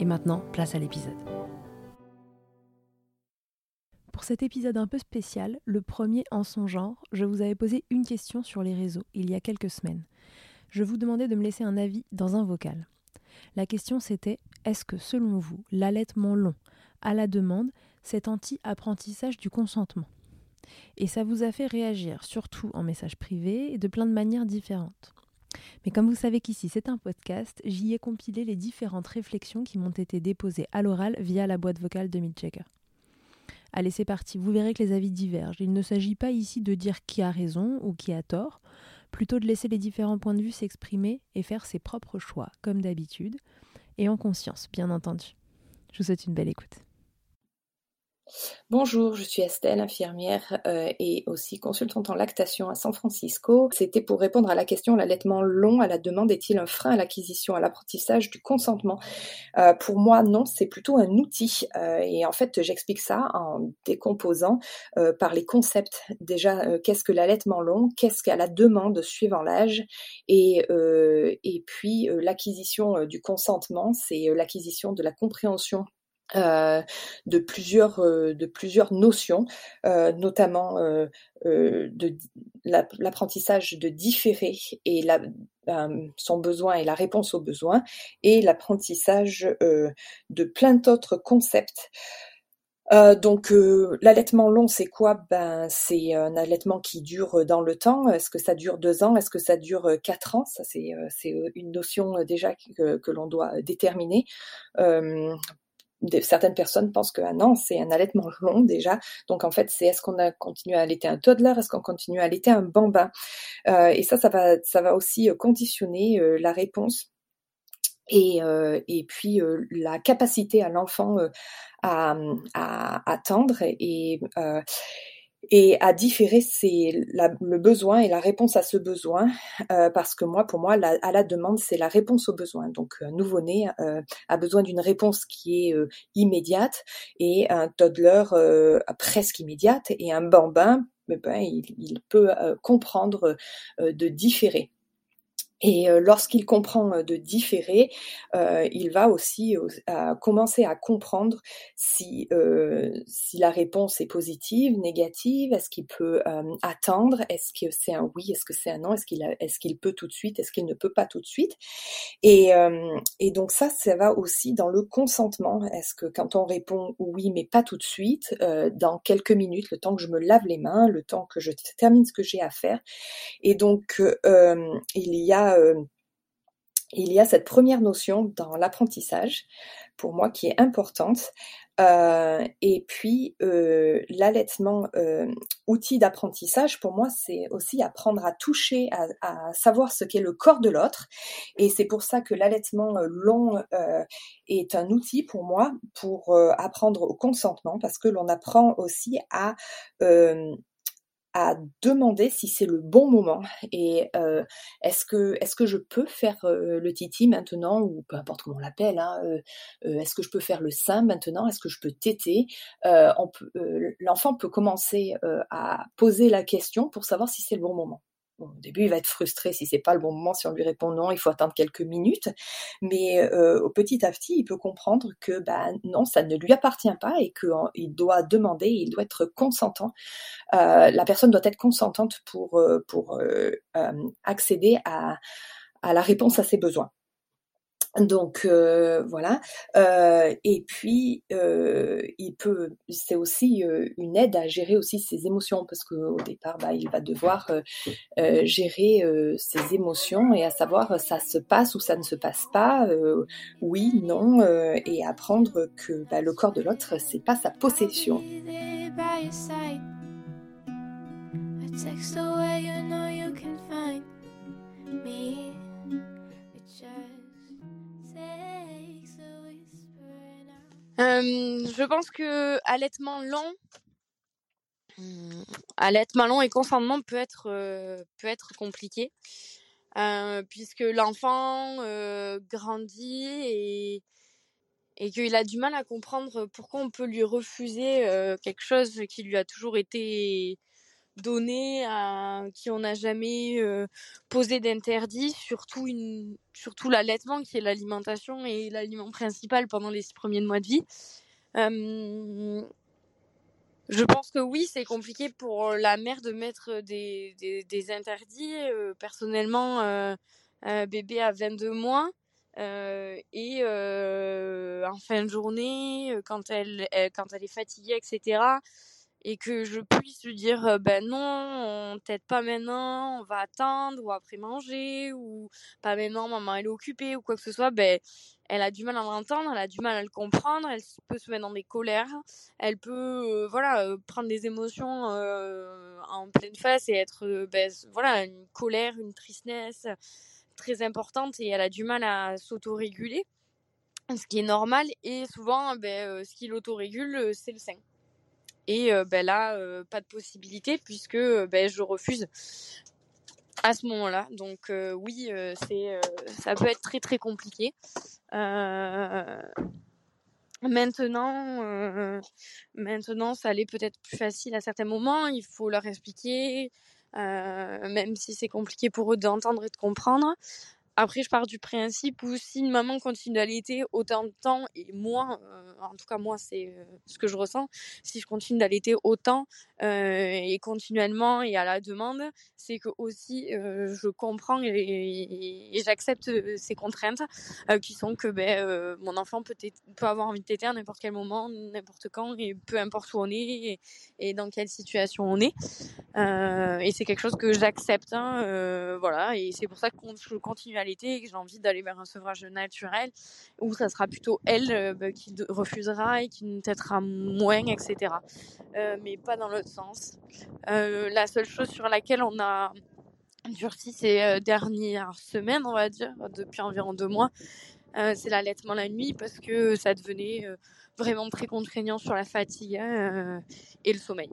Et maintenant, place à l'épisode. Pour cet épisode un peu spécial, le premier en son genre, je vous avais posé une question sur les réseaux il y a quelques semaines. Je vous demandais de me laisser un avis dans un vocal. La question c'était est-ce que selon vous, l'allaitement long à la demande, c'est anti-apprentissage du consentement? Et ça vous a fait réagir, surtout en message privé et de plein de manières différentes. Mais comme vous savez qu'ici c'est un podcast, j'y ai compilé les différentes réflexions qui m'ont été déposées à l'oral via la boîte vocale de Midchecker. Allez, c'est parti, vous verrez que les avis divergent. Il ne s'agit pas ici de dire qui a raison ou qui a tort, plutôt de laisser les différents points de vue s'exprimer et faire ses propres choix, comme d'habitude, et en conscience, bien entendu. Je vous souhaite une belle écoute. Bonjour, je suis Estelle, infirmière euh, et aussi consultante en lactation à San Francisco. C'était pour répondre à la question l'allaitement long à la demande est-il un frein à l'acquisition, à l'apprentissage du consentement? Euh, Pour moi, non, c'est plutôt un outil. Euh, et en fait, j'explique ça en décomposant par les concepts. Déjà, qu'est-ce que l'allaitement long? Qu'est-ce qu'à la demande suivant l'âge? Et, et puis, l'acquisition du consentement, c'est l'acquisition de la compréhension euh, de plusieurs euh, de plusieurs notions, euh, notamment de l'apprentissage de différer et la, son besoin et la réponse aux besoins, et l'apprentissage de plein d'autres concepts. donc l'allaitement long, c'est quoi? Ben c'est un allaitement qui dure dans le temps. Est-ce que ça dure deux ans? Est-ce que ça dure quatre ans? Ça c'est c'est une notion déjà que, que l'on doit déterminer certaines personnes pensent qu'un an, c'est un allaitement long déjà. Donc en fait, c'est est-ce qu'on a continué à allaiter un toddler, est-ce qu'on continue à allaiter un bambin euh, Et ça, ça va, ça va aussi euh, conditionner euh, la réponse et, et puis la capacité à l'enfant à, à, attendre et, et à différer c'est le besoin et la réponse à ce besoin euh, parce que moi pour moi à la demande c'est la réponse au besoin. Donc un nouveau-né euh, a besoin d'une réponse qui est euh, immédiate et un toddler presque immédiate et un bambin eh ben, il peut comprendre de différer et euh, lorsqu'il comprend euh, de différer, euh, il va aussi commencer à comprendre si, si la réponse est positive, négative, est-ce qu'il peut attendre, est-ce que c'est un oui, est-ce que c'est un non, est-ce qu'il est-ce qu'il peut tout de suite, est-ce qu'il ne peut pas tout de suite. Et, et donc ça, ça va aussi dans le consentement. Est-ce que quand on répond oui, mais pas tout de suite, dans quelques minutes, le temps que je me lave les mains, le temps que je termine ce que j'ai à faire. Et donc il y a euh, il y a cette première notion dans l'apprentissage, pour moi, qui est importante. Euh, et puis, euh, l'allaitement, outil d'apprentissage, pour moi, c'est aussi apprendre à toucher, à, savoir ce qu'est le corps de l'autre. Et c'est pour ça que l'allaitement long est un outil pour moi pour apprendre au consentement, parce que l'on apprend aussi à à demander si c'est le bon moment. Et euh, est-ce que je peux faire euh, le titi maintenant ou peu importe comment on l'appelle hein, euh, est-ce que je peux faire le sein maintenant? Est-ce que je peux téter? L'enfant peut commencer à poser la question pour savoir si c'est le bon moment au début, il va être frustré si c'est pas le bon moment, si on lui répond non, il faut attendre quelques minutes. Mais euh, au petit à petit, il peut comprendre que bah, non, ça ne lui appartient pas et qu'il doit demander, il doit être consentant. Euh, la personne doit être consentante pour, euh, pour accéder à la réponse à ses besoins. Donc euh, voilà. Euh, et puis euh, il peut, c'est aussi une aide à gérer aussi ses émotions parce qu'au départ, bah, il va devoir gérer ses émotions et à savoir ça se passe ou ça ne se passe pas, oui, non, et apprendre que bah, le corps de l'autre c'est pas sa possession. Je pense que allaitement long, hmm, allaitement long et consentement peut être euh, peut être compliqué. Euh, puisque l'enfant grandit et et qu'il a du mal à comprendre pourquoi on peut lui refuser quelque chose qui lui a toujours été donné à qui on n'a jamais posé d'interdit, surtout surtout l'allaitement qui est l'alimentation et l'aliment principal pendant les six premiers mois de vie. je pense que oui, c'est compliqué pour la mère de mettre des, des, interdits. personnellement, bébé à 22 mois. et en fin de journée, quand elle, quand elle est fatiguée, etc., et que je puisse lui dire ben non on t'aide pas maintenant on va attendre ou après manger ou pas maintenant maman elle est occupée ou quoi que ce soit ben elle a du mal à l'entendre elle a du mal à le comprendre elle peut se mettre dans des colères elle peut voilà prendre des émotions en pleine face et être ben, voilà une colère une tristesse très importante et elle a du mal à s'autoréguler ce qui est normal et souvent ben, ce qui l'autórégule c'est le sein et ben là, pas de possibilité puisque ben, je refuse à ce moment-là. Donc oui, c'est ça peut être très très compliqué. Maintenant, maintenant, ça allait peut-être plus facile à certains moments. Il faut leur expliquer, même si c'est compliqué pour eux d'entendre et de comprendre. Après, je pars du principe où si une maman continue d'allaiter autant de temps, et moi, euh, en tout cas moi, c'est euh, ce que je ressens, si je continue d'allaiter autant euh, et continuellement et à la demande, c'est que aussi je comprends et, j'accepte ces contraintes qui sont que ben, mon enfant peut, avoir envie de téter à n'importe quel moment, n'importe quand, et peu importe où on est et, dans quelle situation on est. et c'est quelque chose que j'accepte, hein, voilà, et c'est pour ça que je continue à et que j'ai envie d'aller vers un sevrage naturel, où ça sera plutôt elle euh, bah, qui refusera et qui nous têtera moins, etc. Euh, mais pas dans l'autre sens. Euh, la seule chose sur laquelle on a durci ces dernières semaines, on va dire, depuis environ deux mois, c'est l'allaitement la nuit parce que ça devenait vraiment très contraignant sur la fatigue et le sommeil.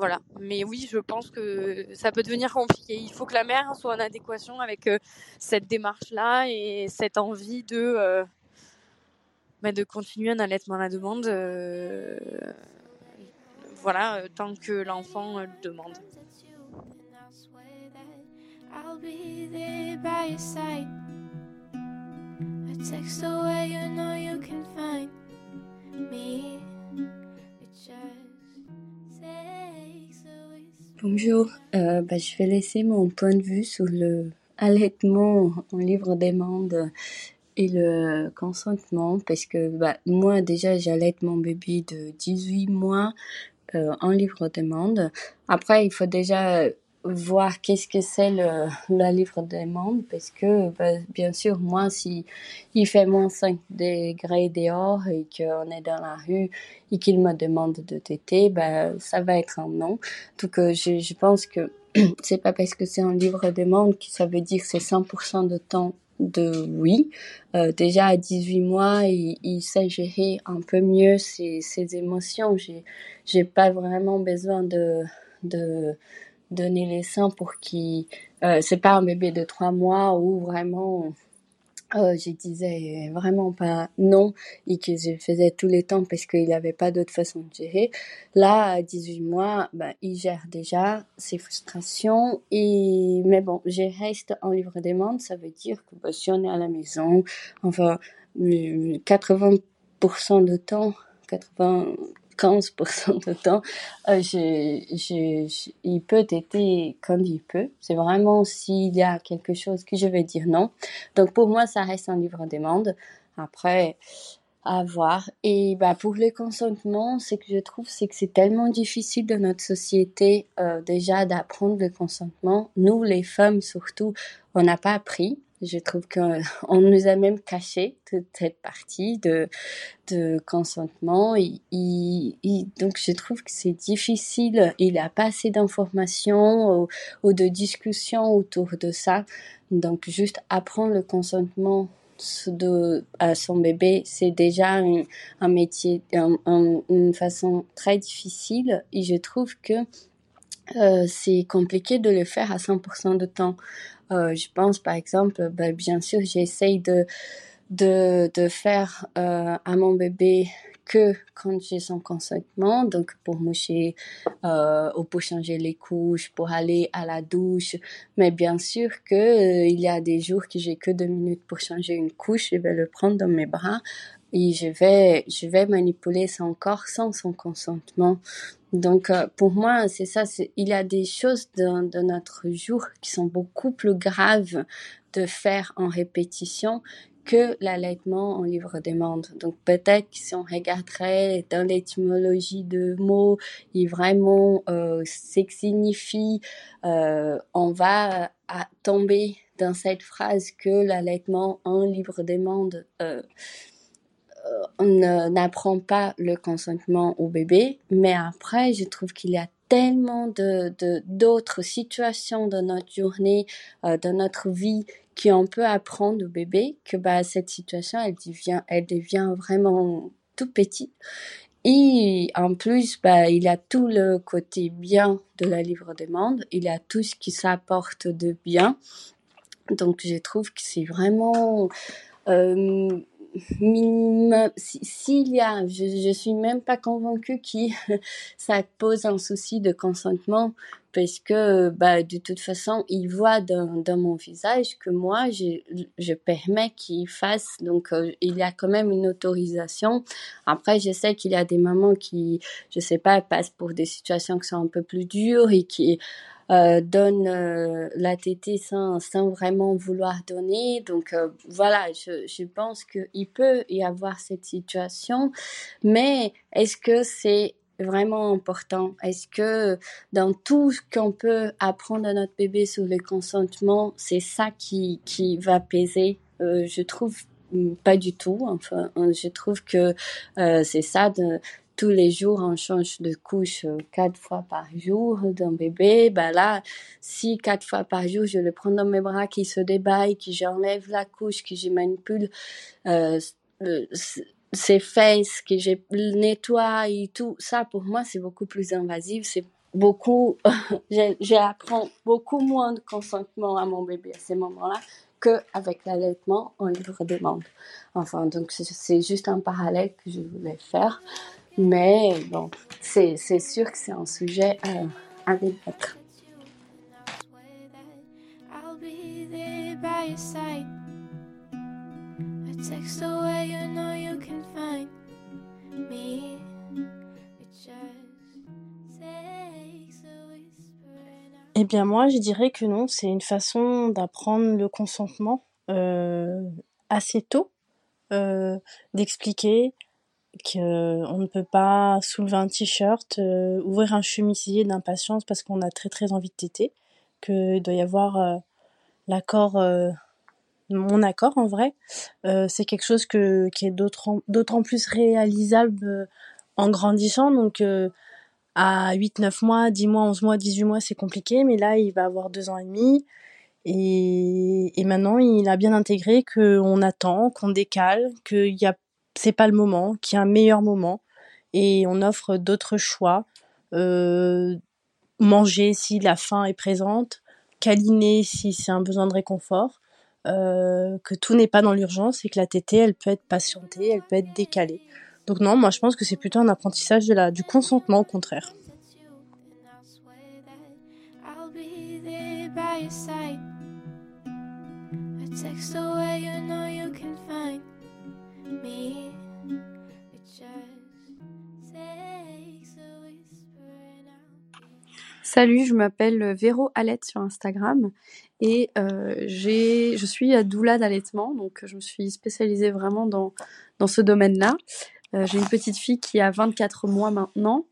Voilà. Mais oui, je pense que ça peut devenir compliqué. Il faut que la mère soit en adéquation avec euh, cette démarche-là et cette envie de, euh, bah, de continuer un allaitement à la demande. Euh, voilà, tant que l'enfant le demande. Bonjour, euh, bah, je vais laisser mon point de vue sur le allaitement en livre demande et le consentement parce que bah, moi déjà j'allaite mon bébé de 18 mois euh, en livre demande. Après il faut déjà voir qu'est-ce que c'est le, la livre demande parce que bah, bien sûr moi si il fait moins 5 degrés dehors et qu'on est dans la rue et qu'il me demande de téter bah, ça va être un non donc euh, je, je pense que c'est pas parce que c'est un livre demande que ça veut dire que c'est 100% de temps de oui. Euh, déjà à 18 mois, il, il, sait gérer un peu mieux ses, ses émotions. J'ai, j'ai pas vraiment besoin de, de donner les seins pour qu'il euh, c'est pas un bébé de trois mois où vraiment euh, je disais vraiment pas non et que je faisais tous les temps parce qu'il avait pas d'autre façon de gérer. Là, à 18 mois, ben, il gère déjà ses frustrations et, mais bon, je reste en livre demande. Ça veut dire que bah, si on est à la maison, enfin, 80% de temps, 80, 15% de temps, euh, il peut être comme il peut. C'est vraiment s'il y a quelque chose que je vais dire non. Donc pour moi, ça reste un livre demande. Après, à voir. Et bah, pour le consentement, ce que je trouve, c'est que c'est tellement difficile dans notre société euh, déjà d'apprendre le consentement. Nous, les femmes surtout, on n'a pas appris. Je trouve qu'on nous a même caché toute cette partie de, de consentement. Donc, je trouve que c'est difficile. Il n'y a pas assez d'informations ou, de discussions autour de ça. Donc, juste apprendre le consentement à son bébé, c'est déjà un, un métier, une façon très difficile. Et je trouve que euh, c'est compliqué de le faire à 100% de temps. Euh, je pense par exemple, ben, bien sûr, j'essaye de, de, de faire euh, à mon bébé que quand j'ai son consentement, donc pour moucher euh, ou pour changer les couches, pour aller à la douche. Mais bien sûr que euh, il y a des jours que j'ai que deux minutes pour changer une couche, je vais le prendre dans mes bras et je vais je vais manipuler son corps sans son consentement. Donc euh, pour moi c'est ça, il y a des choses de, notre jour qui sont beaucoup plus graves de faire en répétition que l'allaitement en livre demande. Donc peut-être que si on regarderait dans l'étymologie de mots et vraiment euh, ce que signifie, euh, on va à tomber dans cette phrase que l'allaitement en livre demande euh, euh on n'apprend pas le consentement au bébé, mais après, je trouve qu'il y a tellement de d'autres situations dans notre journée, euh, dans notre vie qu'on peut apprendre au bébé que bah cette situation elle devient elle devient vraiment tout petit. Et en plus bah il a tout le côté bien de la livre demande il a tout ce qui s'apporte de bien. Donc je trouve que c'est vraiment euh, minimum, s'il y a, je, je suis même pas convaincue que ça pose un souci de consentement parce que bah de toute façon il voit dans, mon visage que moi je, je permets qu'il fasse. Donc euh, il y a quand même une autorisation. Après je sais qu'il y a des mamans qui je sais pas passent pour des situations qui sont un peu plus dures et qui euh, donne euh, la tétée sans, vraiment vouloir donner. Donc euh, voilà, je, je pense qu'il peut y avoir cette situation, mais est-ce que c'est vraiment important? Est-ce que dans tout ce qu'on peut apprendre à notre bébé sur le consentement, c'est ça qui, qui va peser? Je trouve mm, pas du tout. Enfin, je trouve que c'est ça de, tous les jours, on change de couche euh, quatre fois par jour d'un bébé. Ben là, si quatre fois par jour, je le prends dans mes bras, qui se débaille, que j'enlève la couche, que je manipule euh, ses fesses, que je nettoie et tout, ça pour moi, c'est beaucoup plus invasif. C'est beaucoup, j'apprends beaucoup moins de consentement à mon bébé à ces moments-là qu'avec l'allaitement en livre demande. Enfin, donc c'est juste un parallèle que je voulais faire. Mais bon, c'est sûr que c'est un sujet euh, à débattre. Eh bien moi, je dirais que non, c'est une façon d'apprendre le consentement euh, assez tôt, euh, d'expliquer qu'on ne peut pas soulever un t-shirt, euh, ouvrir un chemisier d'impatience parce qu'on a très très envie de téter, qu'il doit y avoir euh, l'accord, euh, mon accord en vrai. c'est quelque chose que, qui est d'autant plus réalisable en grandissant. Donc à 8, 9 mois, 10 mois, 11 mois, 18 mois, c'est compliqué, mais là il va avoir 2 ans et demi. Et, et maintenant, il a bien intégré qu'on attend, qu'on décale, qu'il y a c'est pas le moment, qu'il y a un meilleur moment et on offre d'autres choix. Euh, manger si la faim est présente, câliner si c'est un besoin de réconfort, euh, que tout n'est pas dans l'urgence et que la tétée, elle peut être patientée, elle peut être décalée. Donc non, moi je pense que c'est plutôt un apprentissage du consentement au contraire. Salut, je m'appelle Véro Alette sur Instagram et euh, je suis à doula d'allaitement, donc je me suis spécialisée vraiment dans, dans ce domaine-là. Euh, j'ai une petite fille qui a 24 mois maintenant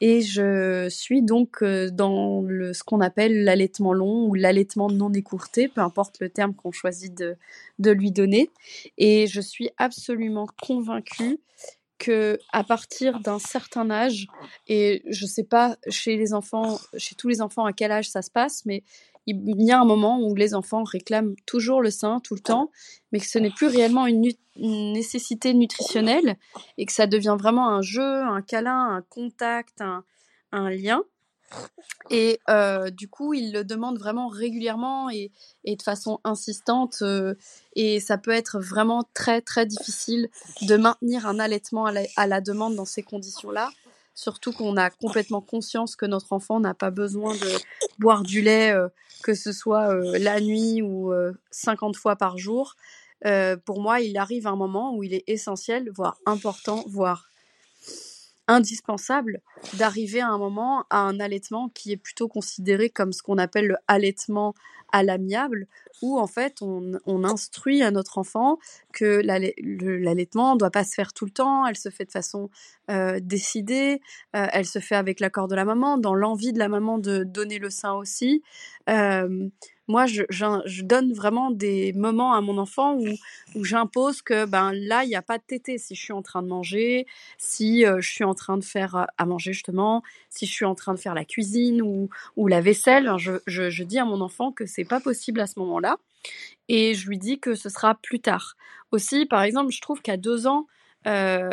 et je suis donc euh, dans le, ce qu'on appelle l'allaitement long ou l'allaitement non écourté, peu importe le terme qu'on choisit de, de lui donner. Et je suis absolument convaincue que à partir d'un certain âge, et je sais pas chez les enfants, chez tous les enfants à quel âge ça se passe, mais il y a un moment où les enfants réclament toujours le sein tout le temps, mais que ce n'est plus réellement une, nécessité nutritionnelle et que ça devient vraiment un jeu, un câlin, un contact, un lien. Et euh, du coup, ils le demandent vraiment régulièrement et, de façon insistante. Euh, et ça peut être vraiment très, très difficile de maintenir un allaitement à la, à la demande dans ces conditions-là. Surtout qu'on a complètement conscience que notre enfant n'a pas besoin de boire du lait, euh, que ce soit la nuit ou 50 fois par jour. pour moi, il arrive un moment où il est essentiel, voire important, voire indispensable d'arriver à un moment à un allaitement qui est plutôt considéré comme ce qu'on appelle le allaitement à l'amiable, où en fait on, on, instruit à notre enfant que l'allaitement ne doit pas se faire tout le temps, elle se fait de façon euh, décidée, euh, elle se fait avec l'accord de la maman, dans l'envie de la maman de donner le sein aussi. Euh, moi, je, donne vraiment des moments à mon enfant où, j'impose que ben là, il n'y a pas de tété. Si je suis en train de manger, si euh, je suis en train de faire euh, à manger justement, si je suis en train de faire la cuisine ou, la vaisselle, je, je, je dis à mon enfant que c'est pas possible à ce moment-là. Et je lui dis que ce sera plus tard. Aussi, par exemple, je trouve qu'à deux ans, euh,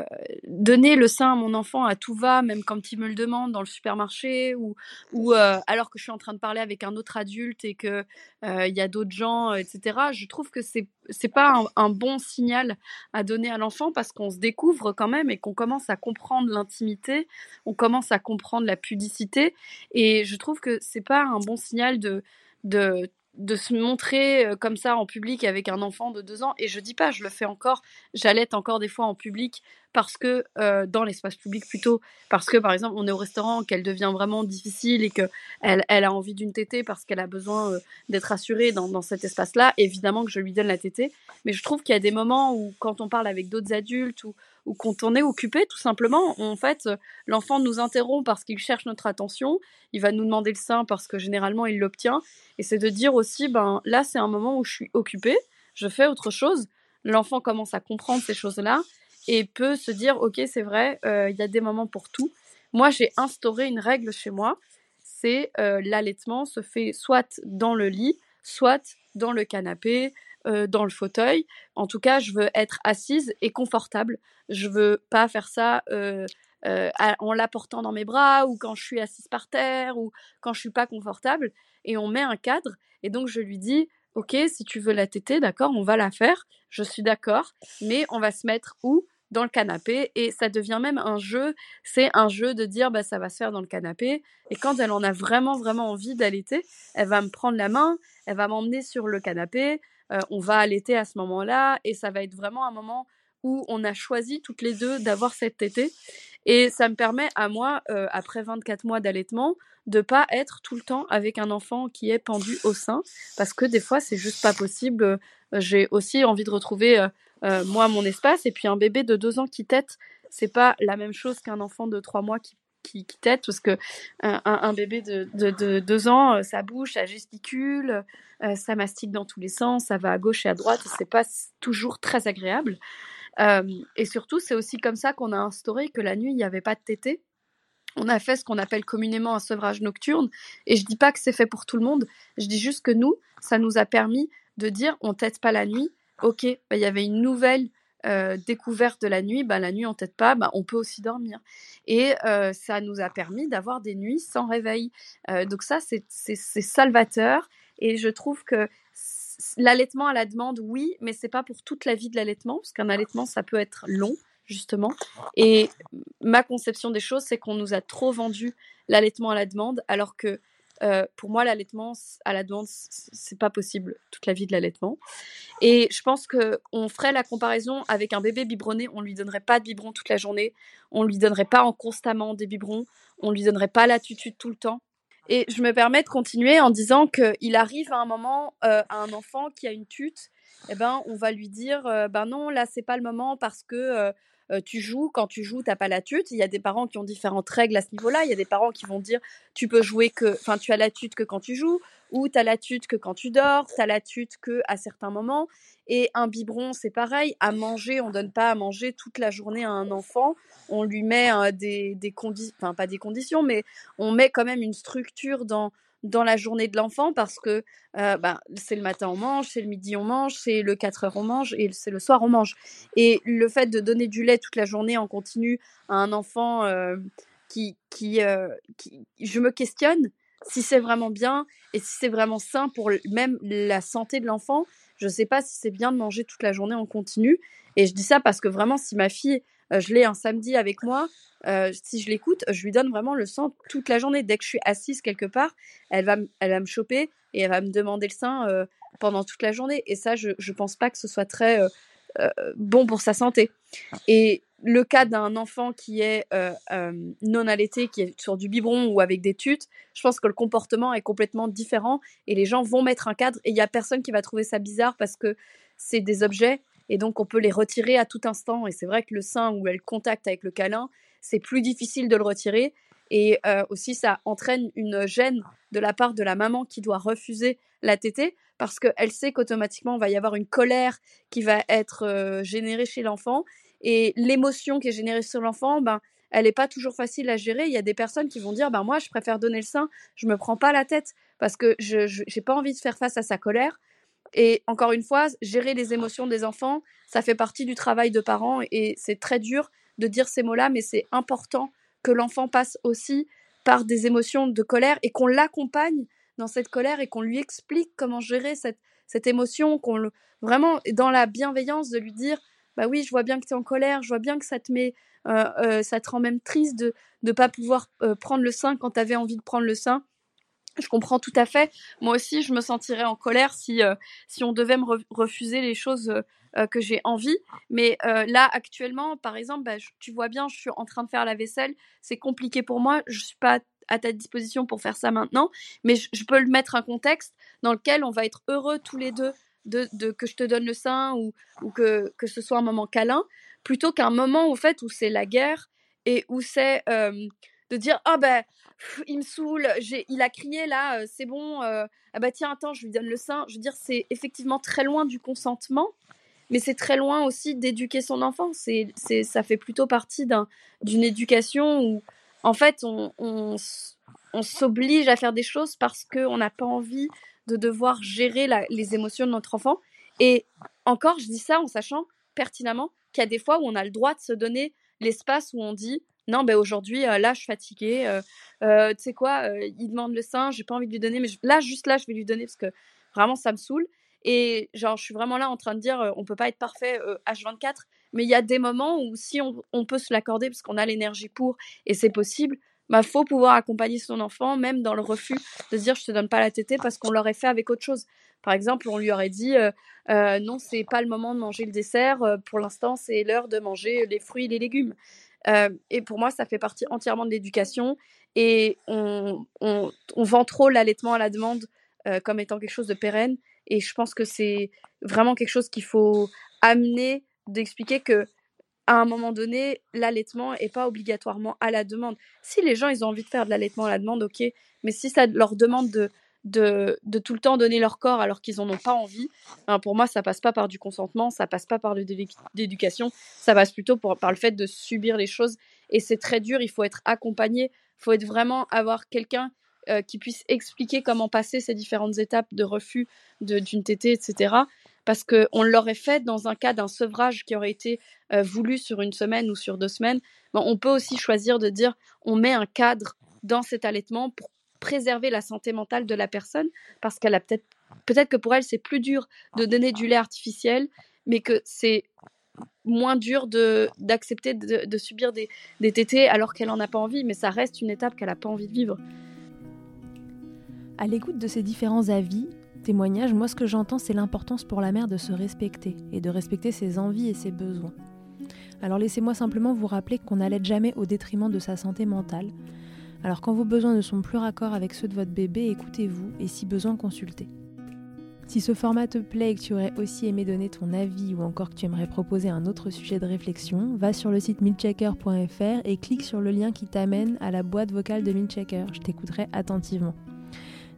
donner le sein à mon enfant à tout va, même quand il me le demande dans le supermarché ou, euh, alors que je suis en train de parler avec un autre adulte et que euh, il y a d'autres gens, etc. Je trouve que c'est c'est pas un, un, bon signal à donner à l'enfant parce qu'on se découvre quand même et qu'on commence à comprendre l'intimité, on commence à comprendre la pudicité et je trouve que c'est pas un bon signal de de de se montrer euh, comme ça en public avec un enfant de deux ans. Et je dis pas, je le fais encore, j'allaite encore des fois en public parce que euh, dans l'espace public plutôt. Parce que par exemple on est au restaurant qu'elle devient vraiment difficile et que elle, a envie d'une tétée parce qu'elle a besoin euh, d'être assurée dans, dans cet espace là évidemment que je lui donne la tétée. Mais je trouve qu'il y a des moments où quand on parle avec d'autres adultes ou, ou quand on est occupé tout simplement. En fait l'enfant nous interrompt parce qu'il cherche notre attention. Il va nous demander le sein parce que généralement il l'obtient. Et c'est de dire aussi ben là c'est un moment où je suis occupée. Je fais autre chose. L'enfant commence à comprendre ces choses là et peut se dire ok c'est vrai euh, il y a des moments pour tout. Moi j'ai instauré une règle chez moi. C'est euh, l'allaitement se fait soit dans le lit soit dans le canapé euh, dans le fauteuil. En tout cas je veux être assise et confortable. Je veux pas faire ça euh, euh, en dans mes bras ou quand je suis assise par terre ou quand je suis pas confortable. Et on met un cadre et donc je lui dis ok si tu veux la téter d'accord on va la faire. Je suis d'accord mais on va se mettre où? Dans le canapé et ça devient même un jeu. C'est un jeu de dire bah ça va se faire dans le canapé. Et quand elle en a vraiment vraiment envie d'allaiter, elle va me prendre la main, elle va m'emmener sur le canapé, euh, on va allaiter à ce moment-là et ça va être vraiment un moment où on a choisi toutes les deux d'avoir cette tétée et ça me permet à moi euh, après 24 mois d'allaitement de pas être tout le temps avec un enfant qui est pendu au sein parce que des fois c'est juste pas possible. J'ai aussi envie de retrouver euh, moi mon espace et puis un bébé de deux ans qui tète c'est pas la même chose qu'un enfant de trois mois qui qui, qui tète parce que un, un bébé de, de, de, deux ans euh, ça bouge ça gesticule euh, ça mastique dans tous les sens ça va à gauche et à droite c'est pas toujours très agréable. Euh, et surtout c'est aussi comme ça qu'on a instauré que la nuit il n'y avait pas de tété. On a fait ce qu'on appelle communément un sevrage nocturne et je dis pas que c'est fait pour tout le monde. Je dis juste que nous ça nous a permis de dire on tète pas la nuit. Ok, bah, il y avait une nouvelle euh, découverte de la nuit, bah, la nuit on tête pas, bah, on peut aussi dormir. Et euh, ça nous a permis d'avoir des nuits sans réveil. Euh, donc ça, c'est salvateur. Et je trouve que l'allaitement à la demande, oui, mais c'est pas pour toute la vie de l'allaitement, parce qu'un allaitement, ça peut être long, justement. Et ma conception des choses, c'est qu'on nous a trop vendu l'allaitement à la demande, alors que euh, pour moi, l'allaitement à la demande, c'est pas possible toute la vie de l'allaitement. Et je pense que on ferait la comparaison avec un bébé biberonné. On lui donnerait pas de biberon toute la journée. On lui donnerait pas en constamment des biberons. On lui donnerait pas la tutude tout le temps. Et je me permets de continuer en disant qu'il arrive à un moment euh, à un enfant qui a une tute, eh ben on va lui dire euh, ben non là c'est pas le moment parce que tu joues, quand tu joues, t'as pas la tute. Il y a des parents qui ont différentes règles à ce niveau-là. Il y a des parents qui vont dire tu peux jouer que, enfin, tu as la tute que quand tu joues, ou tu as la tute que quand tu dors, tu as la tute que à certains moments. Et un biberon, c'est pareil. À manger, on donne pas à manger toute la journée à un enfant. On lui met des, des conditions, enfin, pas des conditions, mais on met quand même une structure dans dans la journée de l'enfant parce que bah, c'est le matin on mange, c'est le midi on mange, c'est le 4 heures on mange et c'est le soir on mange. Et le fait de donner du lait toute la journée en continu à un enfant qui, qui, je me questionne si c'est vraiment bien et si c'est vraiment sain pour même la santé de l'enfant. Je ne sais pas si c'est bien de manger toute la journée en continu. Et je dis ça parce que vraiment, si ma fille, je l'ai un samedi avec moi, euh, si je l'écoute, je lui donne vraiment le sang toute la journée. Dès que je suis assise quelque part, elle va, elle va me choper et elle va me demander le sein euh, pendant toute la journée. Et ça, je ne pense pas que ce soit très euh, bon pour sa santé. Et le cas d'un enfant qui est non allaité, qui est sur du biberon ou avec des tutes, je pense que le comportement est complètement différent et les gens vont mettre un cadre et il n'y a personne qui va trouver ça bizarre parce que c'est des objets et donc on peut les retirer à tout instant. Et c'est vrai que le sein où elle contact avec le câlin, c'est plus difficile de le retirer. Et euh, aussi, ça entraîne une gêne de la part de la maman qui doit refuser la tétée parce qu'elle sait qu'automatiquement, il va y avoir une colère qui va être euh, générée chez l'enfant. Et l'émotion qui est générée sur l'enfant, ben, elle n'est pas toujours facile à gérer. Il y a des personnes qui vont dire ben, Moi, je préfère donner le sein, je me prends pas la tête parce que je n'ai pas envie de faire face à sa colère. Et encore une fois, gérer les émotions des enfants, ça fait partie du travail de parents et c'est très dur de dire ces mots-là, mais c'est important que l'enfant passe aussi par des émotions de colère et qu'on l'accompagne dans cette colère et qu'on lui explique comment gérer cette, cette émotion, qu'on le, vraiment dans la bienveillance de lui dire bah oui, je vois bien que tu es en colère, je vois bien que ça te met, euh, euh, ça te rend même triste de ne pas pouvoir euh, prendre le sein quand tu avais envie de prendre le sein. Je comprends tout à fait. Moi aussi, je me sentirais en colère si, si on devait me refuser les choses euh, que j'ai envie. Mais euh, là, actuellement, par exemple, bah, tu vois bien, je suis en train de faire la vaisselle. C'est compliqué pour moi. Je suis pas à ta disposition pour faire ça maintenant, mais je, peux le mettre un contexte dans lequel on va être heureux tous les deux de, que je te donne le sein ou, que, que ce soit un moment câlin, plutôt qu'un moment au fait où c'est la guerre et où c'est euh, de dire ah ben il me saoule, il a crié là, c'est bon, ah bah tiens attends je lui donne le sein. Je veux dire c'est effectivement très loin du consentement mais c'est très loin aussi d'éduquer son enfant. C'est, ça fait plutôt partie d'un, d'une éducation où, en fait, on, on, s'oblige à faire des choses parce qu'on n'a pas envie de devoir gérer les émotions de notre enfant. Et encore, je dis ça en sachant pertinemment qu'il y a des fois où on a le droit de se donner l'espace où on dit non, ben aujourd'hui, là, je suis fatiguée. Tu sais quoi, il demande le sein, j'ai pas envie de lui donner, mais là, juste là, je vais lui donner parce que vraiment, ça me saoule. Et genre, je suis vraiment là en train de dire, on peut pas être parfait H24, euh, mais il y a des moments où si on, on peut se l'accorder parce qu'on a l'énergie pour et c'est possible, bah faut pouvoir accompagner son enfant même dans le refus de dire je te donne pas la tétée parce qu'on l'aurait fait avec autre chose. Par exemple, on lui aurait dit euh, euh, non, c'est pas le moment de manger le dessert. pour l'instant, c'est l'heure de manger les fruits et les légumes. Et pour moi, ça fait partie entièrement de l'éducation. Et on, on, on, vend trop l'allaitement à la demande comme étant quelque chose de pérenne. Et je pense que c'est vraiment quelque chose qu'il faut amener, d'expliquer que à un moment donné, l'allaitement n'est pas obligatoirement à la demande. Si les gens ils ont envie de faire de l'allaitement à la demande, ok, mais si ça leur demande de, de, de tout le temps donner leur corps alors qu'ils n'en ont pas envie, pour moi, ça passe pas par du consentement, ça passe pas par l'éducation, ça passe plutôt par le fait de subir les choses. Et c'est très dur, il faut être accompagné, il faut être vraiment avoir quelqu'un euh, qui puisse expliquer comment passer ces différentes étapes de refus d'une tétée, etc. parce qu'on l'aurait fait dans un cas d'un sevrage qui aurait été voulu sur une semaine ou sur deux semaines. on peut aussi choisir de dire on met un cadre dans cet allaitement pour préserver la santé mentale de la personne parce qu'elle a peut-être peut-être que pour elle c'est plus dur de donner du lait artificiel mais que c'est moins dur de d'accepter de, subir des, des tétés alors qu'elle en a pas envie mais ça reste une étape qu'elle a pas envie de vivre. À l'écoute de ces différents avis, témoignages, moi ce que j'entends c'est l'importance pour la mère de se respecter et de respecter ses envies et ses besoins. Alors laissez-moi simplement vous rappeler qu'on n'allait jamais au détriment de sa santé mentale, alors quand vos besoins ne sont plus raccords avec ceux de votre bébé, écoutez-vous et si besoin, consultez. Si ce format te plaît et que tu aurais aussi aimé donner ton avis ou encore que tu aimerais proposer un autre sujet de réflexion, va sur le site milchecker.fr et clique sur le lien qui t'amène à la boîte vocale de Milchecker. Je t'écouterai attentivement.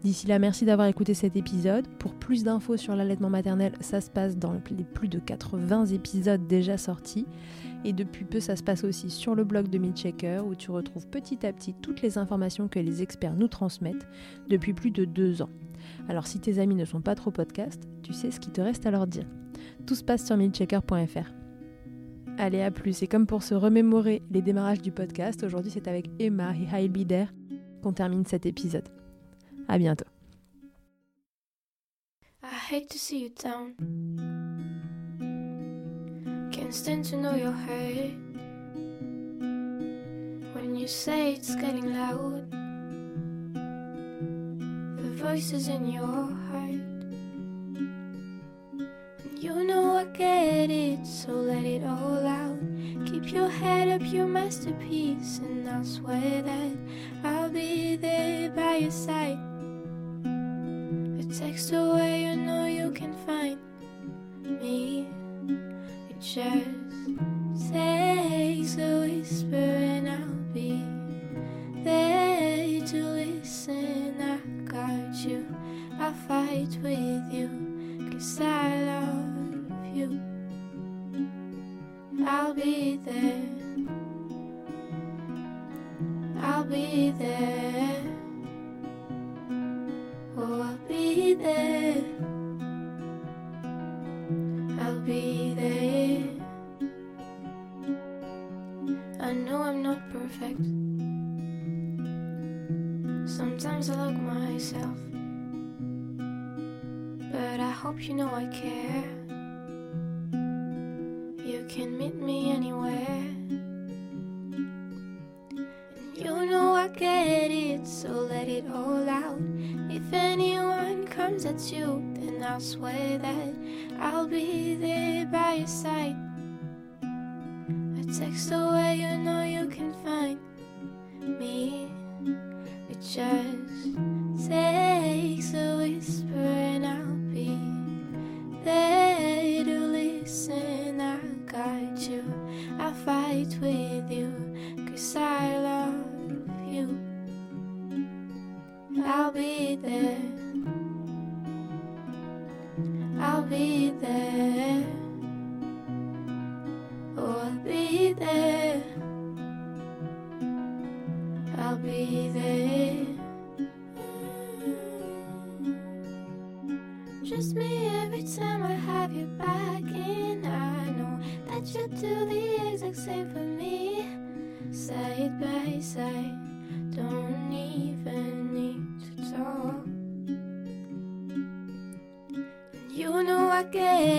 D'ici là, merci d'avoir écouté cet épisode. Pour plus d'infos sur l'allaitement maternel, ça se passe dans les plus de 80 épisodes déjà sortis. Et depuis peu, ça se passe aussi sur le blog de Milchecker où tu retrouves petit à petit toutes les informations que les experts nous transmettent depuis plus de deux ans. Alors si tes amis ne sont pas trop podcast, tu sais ce qu'il te reste à leur dire. Tout se passe sur milchecker.fr. Allez, à plus. Et comme pour se remémorer les démarrages du podcast, aujourd'hui c'est avec Emma et Heilbider qu'on termine cet épisode. À bientôt. Can't stand to know your hurt when you say it's getting loud. The voices in your heart, and you know I get it, so let it all out. Keep your head up, your masterpiece, and I swear that I'll be there by your side. A text away, you know you can find me just takes a whisper and I'll be there to listen. I got you, I'll fight with you, cause I love you. I'll be there, Text away, you know you can find me. It just takes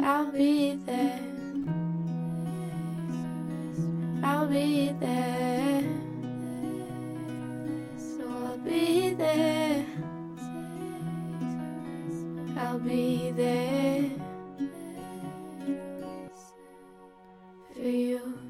I'll be there. I'll be there. So I'll be there. I'll be there for you.